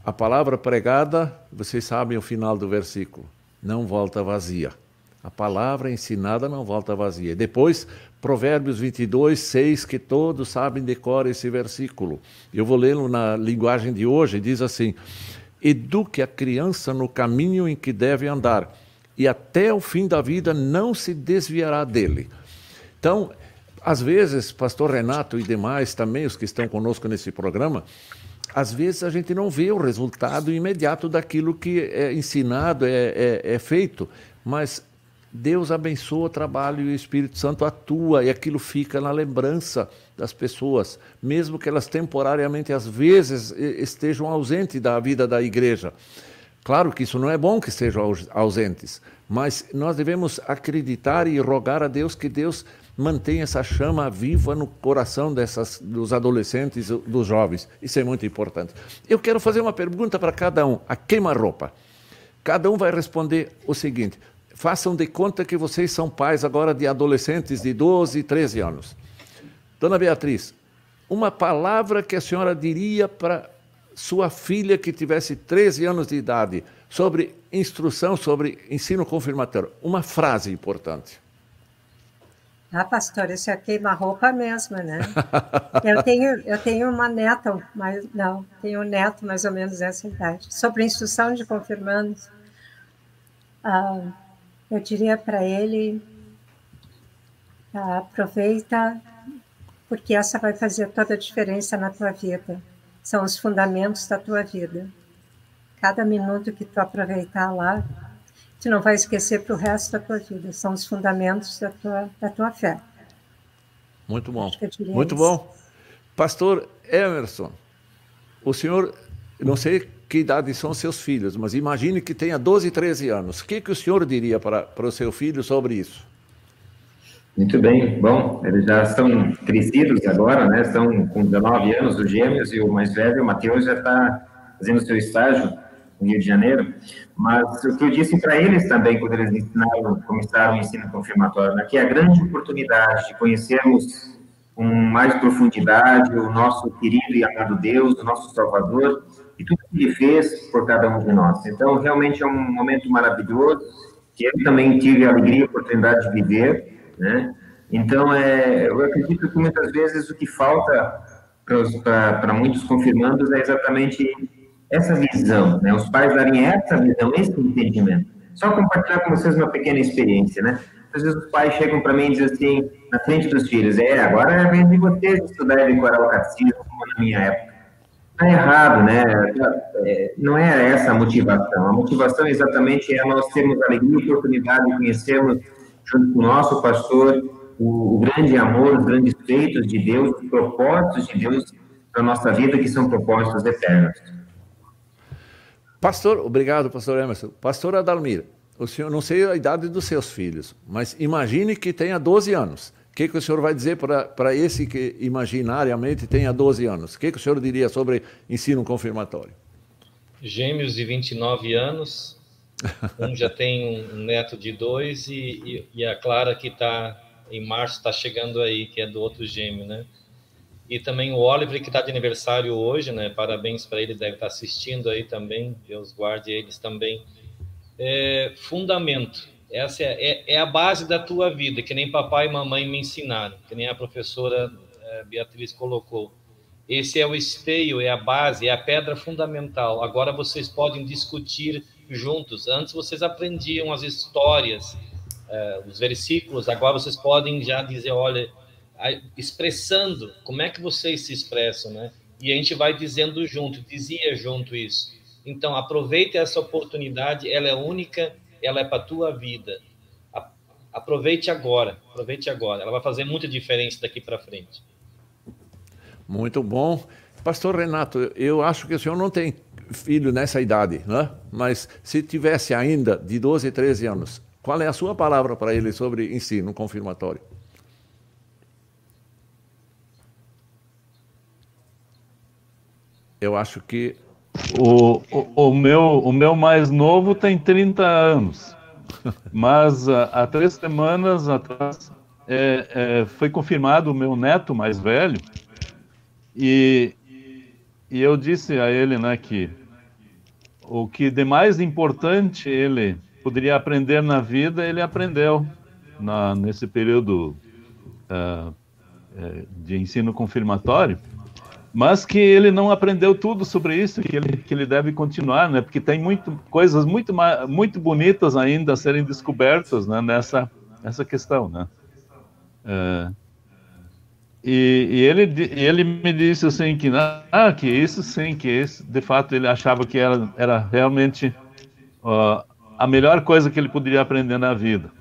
a palavra pregada, vocês sabem o final do versículo, não volta vazia. A palavra ensinada não volta vazia. Depois, Provérbios 22, 6, que todos sabem decor esse versículo. Eu vou lê-lo na linguagem de hoje, diz assim: Eduque a criança no caminho em que deve andar, e até o fim da vida não se desviará dele. Então, às vezes, pastor Renato e demais também, os que estão conosco nesse programa, às vezes a gente não vê o resultado imediato daquilo que é ensinado, é, é, é feito, mas Deus abençoa o trabalho e o Espírito Santo atua e aquilo fica na lembrança das pessoas, mesmo que elas temporariamente, às vezes, estejam ausentes da vida da igreja. Claro que isso não é bom que estejam ausentes, mas nós devemos acreditar e rogar a Deus que Deus mantenha essa chama viva no coração dessas, dos adolescentes, dos jovens. Isso é muito importante. Eu quero fazer uma pergunta para cada um, a queima-roupa. Cada um vai responder o seguinte: façam de conta que vocês são pais agora de adolescentes de 12, 13 anos. Dona Beatriz, uma palavra que a senhora diria para sua filha que tivesse 13 anos de idade sobre instrução, sobre ensino confirmatório. Uma frase importante. Ah, pastor, isso é queima-roupa mesmo, né? eu, tenho, eu tenho uma neta, mas não, tenho um neto mais ou menos dessa idade, sobre instrução de confirmandos. Ah, eu diria para ele: aproveita, porque essa vai fazer toda a diferença na tua vida. São os fundamentos da tua vida. Cada minuto que tu aproveitar lá, tu não vai esquecer para o resto da tua vida. São os fundamentos da tua, da tua fé. Muito bom. Muito isso. bom. Pastor Emerson, o senhor, não sei que idade são seus filhos, mas imagine que tenha 12, 13 anos. O que, que o senhor diria para, para o seu filho sobre isso? Muito bem, bom, eles já estão crescidos agora, né? Estão com 19 anos, os gêmeos, e o mais velho, o Matheus, já está fazendo seu estágio no Rio de Janeiro, mas o que eu disse para eles também, quando eles ensinaram, começaram o ensino confirmatório, né, que é a grande oportunidade de conhecermos com mais profundidade o nosso querido e amado Deus, o nosso Salvador, e tudo que Ele fez por cada um de nós. Então, realmente é um momento maravilhoso, que eu também tive a alegria e a oportunidade de viver, né? Então, é, eu acredito que muitas vezes o que falta para muitos confirmandos é exatamente essa visão, né? Os pais darem essa visão, esse entendimento. Só compartilhar com vocês uma pequena experiência, né? Às vezes os pais chegam para mim e dizem assim, na frente dos filhos, é, agora é vez de vocês estudar e decorar catecismo, como na minha época. Está errado, né? É, não é essa a motivação. A motivação exatamente é nós termos a alegria e oportunidade de conhecermos, junto com o nosso pastor, o, o grande amor, os grandes feitos de Deus, os propósitos de Deus para a nossa vida, que são propósitos eternos. Pastor, obrigado, pastor Emerson. Pastor Adalmir, o senhor, não sei a idade dos seus filhos, mas imagine que tenha 12 anos. O que, que o senhor vai dizer para esse que imaginariamente tenha 12 anos? O que, que o senhor diria sobre ensino confirmatório? Gêmeos de 29 anos, um já tem um neto de dois e, e, e a Clara que está em março está chegando aí, que é do outro gêmeo, né? E também o Oliver que está de aniversário hoje, né? Parabéns para ele, deve estar tá assistindo aí também. Deus guarde eles também é, fundamento. Essa é, é, é, a base da tua vida, que nem papai e mamãe me ensinaram, que nem a professora é, Beatriz colocou. Esse é o esteio, é a base, é a pedra fundamental. Agora vocês podem discutir juntos. Antes vocês aprendiam as histórias, é, os versículos, agora vocês podem já dizer, olha, expressando como é que vocês se expressam, né? E a gente vai dizendo junto, dizia junto isso. Então, aproveite essa oportunidade, ela é única, ela é para a tua vida. Aproveite agora, aproveite agora. Ela vai fazer muita diferença daqui para frente. Muito bom. Pastor Renato, eu acho que o senhor não tem filho nessa idade, né? mas se tivesse ainda de 12, 13 anos, qual é a sua palavra para ele sobre ensino confirmatório? Eu acho que o, o, o, meu, o meu mais novo tem 30 anos, mas uh, há três semanas atrás é, é, foi confirmado o meu neto mais velho. E, e eu disse a ele né, que o que de mais importante ele poderia aprender na vida, ele aprendeu na, nesse período uh, de ensino confirmatório mas que ele não aprendeu tudo sobre isso, que ele, que ele deve continuar, né? Porque tem muito, coisas muito, muito bonitas ainda a serem descobertas né? nessa, nessa questão, né? É, e, e, ele, ele me disse assim que, ah, que isso sim, que isso, de fato ele achava que era, era realmente uh, a melhor coisa que ele poderia aprender na vida.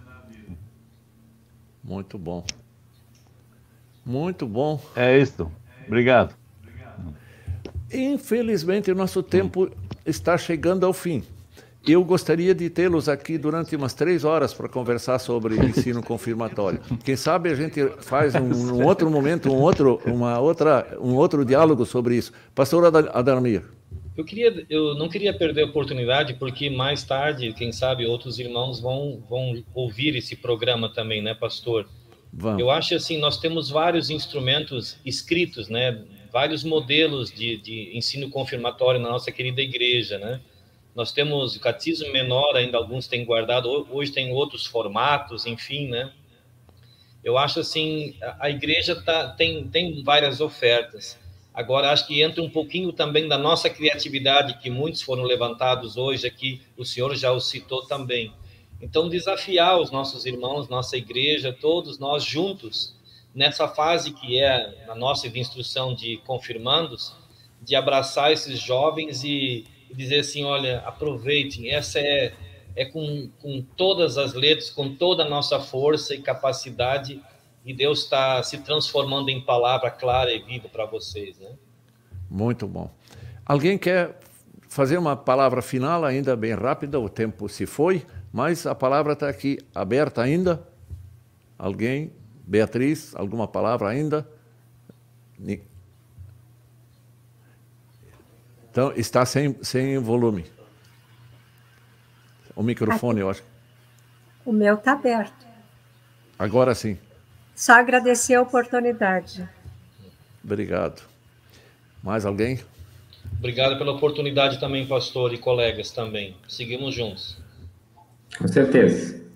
Muito bom. Muito bom. É isso. Obrigado. Infelizmente, o nosso tempo está chegando ao fim. Eu gostaria de tê-los aqui durante umas três horas para conversar sobre ensino confirmatório. Quem sabe a gente faz um, um, outro momento, um outro, uma outra, um outro diálogo sobre isso. Pastor Adalmir. Eu, queria, eu não queria perder a oportunidade, porque mais tarde, quem sabe, outros irmãos vão, vão ouvir esse programa também, né, pastor? Vamos. Eu acho assim, nós temos vários instrumentos escritos, né, vários modelos de, de ensino confirmatório na nossa querida igreja, né? Nós temos o catecismo menor, ainda alguns têm guardado, hoje tem outros formatos, enfim, né? Eu acho assim, a, igreja tá, tem, tem várias ofertas. Agora, acho que entra um pouquinho também da nossa criatividade, que muitos foram levantados hoje aqui, o senhor já o citou também. Então, desafiar os nossos irmãos, nossa igreja, todos nós juntos, nessa fase que é a nossa de instrução de confirmandos, de abraçar esses jovens e, e dizer assim, olha, aproveitem, essa é, é com, com todas as letras, com toda a nossa força e capacidade, e Deus está se transformando em palavra clara e viva para vocês, né? Muito bom. Alguém quer fazer uma palavra final ainda bem rápida? O tempo se foi, mas a palavra está aqui aberta ainda. Alguém? Beatriz, alguma palavra ainda? Então, está sem, sem volume. O microfone, eu acho. O meu está aberto. Agora sim. Só agradecer a oportunidade. Obrigado. Mais alguém? Obrigado pela oportunidade também, pastor e colegas também. Seguimos juntos. Com certeza.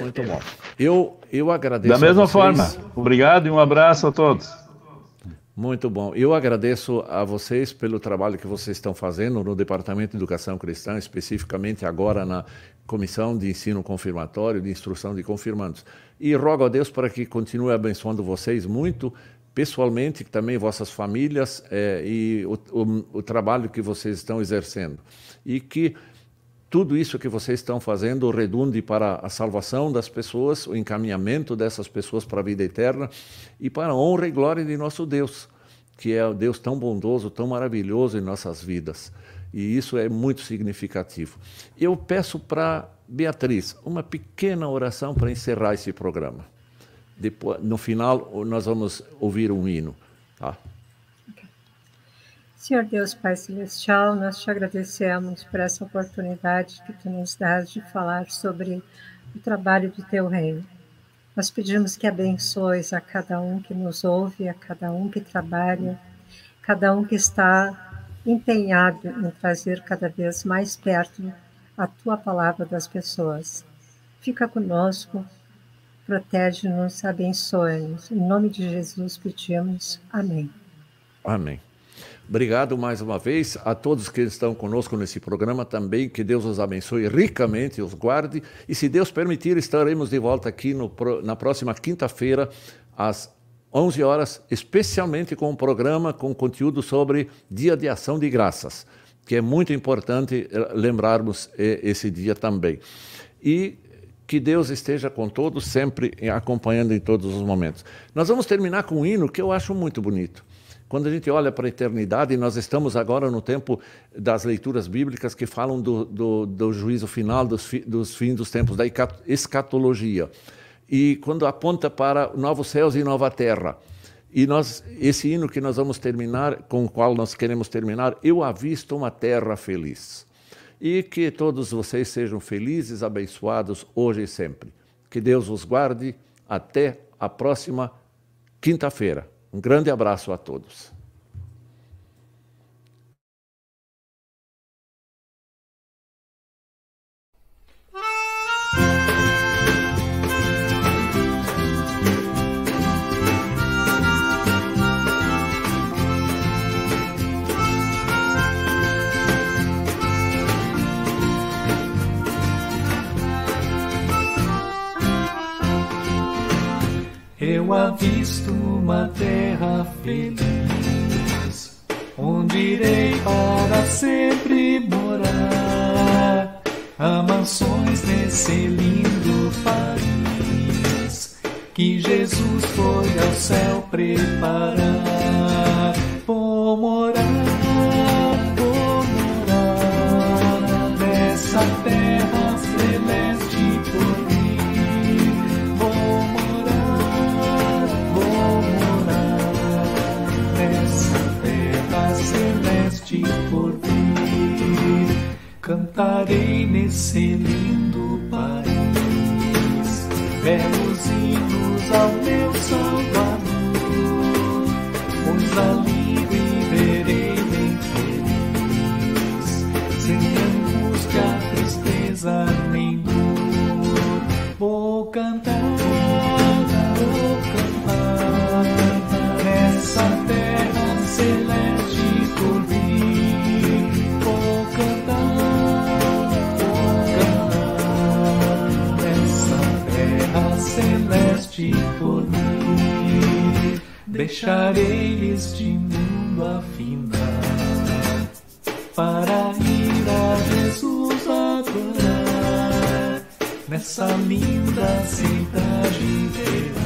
Muito bom. Eu, eu agradeço. Da mesma forma. Obrigado e um abraço a todos. Muito bom. Eu agradeço a vocês pelo trabalho que vocês estão fazendo no Departamento de Educação Cristã, especificamente agora na Comissão de Ensino Confirmatório, de Instrução de Confirmandos. E rogo a Deus para que continue abençoando vocês muito, pessoalmente, também vossas famílias é, e o, o, o trabalho que vocês estão exercendo. E que tudo isso que vocês estão fazendo redunde para a salvação das pessoas, o encaminhamento dessas pessoas para a vida eterna e para a honra e glória de nosso Deus, que é o Deus tão bondoso, tão maravilhoso em nossas vidas. E isso é muito significativo. Eu peço para Beatriz uma pequena oração para encerrar esse programa. Depois, no final, nós vamos ouvir um hino. Tá? Senhor Deus Pai Celestial, nós te agradecemos por essa oportunidade que tu nos dás de falar sobre o trabalho do teu reino. Nós pedimos que abençoes a cada um que nos ouve, a cada um que trabalha, cada um que está empenhado em trazer cada vez mais perto a tua palavra das pessoas. Fica conosco, protege-nos, abençoe-nos. Em nome de Jesus pedimos. Amém. Amém. Obrigado mais uma vez a todos que estão conosco nesse programa também. Que Deus os abençoe ricamente, os guarde. E se Deus permitir, estaremos de volta aqui no, na próxima quinta-feira, às 11 horas, especialmente com um programa com conteúdo sobre Dia de Ação de Graças, que é muito importante eh, lembrarmos eh, esse dia também. E que Deus esteja com todos, sempre acompanhando em todos os momentos. Nós vamos terminar com um hino que eu acho muito bonito. Quando a gente olha para a eternidade, nós estamos agora no tempo das leituras bíblicas que falam do, do, do juízo final, dos, fi, dos fins dos tempos, da escatologia. E quando aponta para novos céus e nova terra. E nós, esse hino que nós vamos terminar, com o qual nós queremos terminar, eu avisto uma terra feliz. E que todos vocês sejam felizes, abençoados hoje e sempre. Que Deus os guarde até a próxima quinta-feira. Um grande abraço a todos. eu avisto uma terra feliz, onde irei para sempre morar. Há mansões nesse lindo país que Jesus foi ao céu preparar. Cantarei nesse lindo Deixarei este mundo afinal para ir a Jesus adorar nessa linda cidade.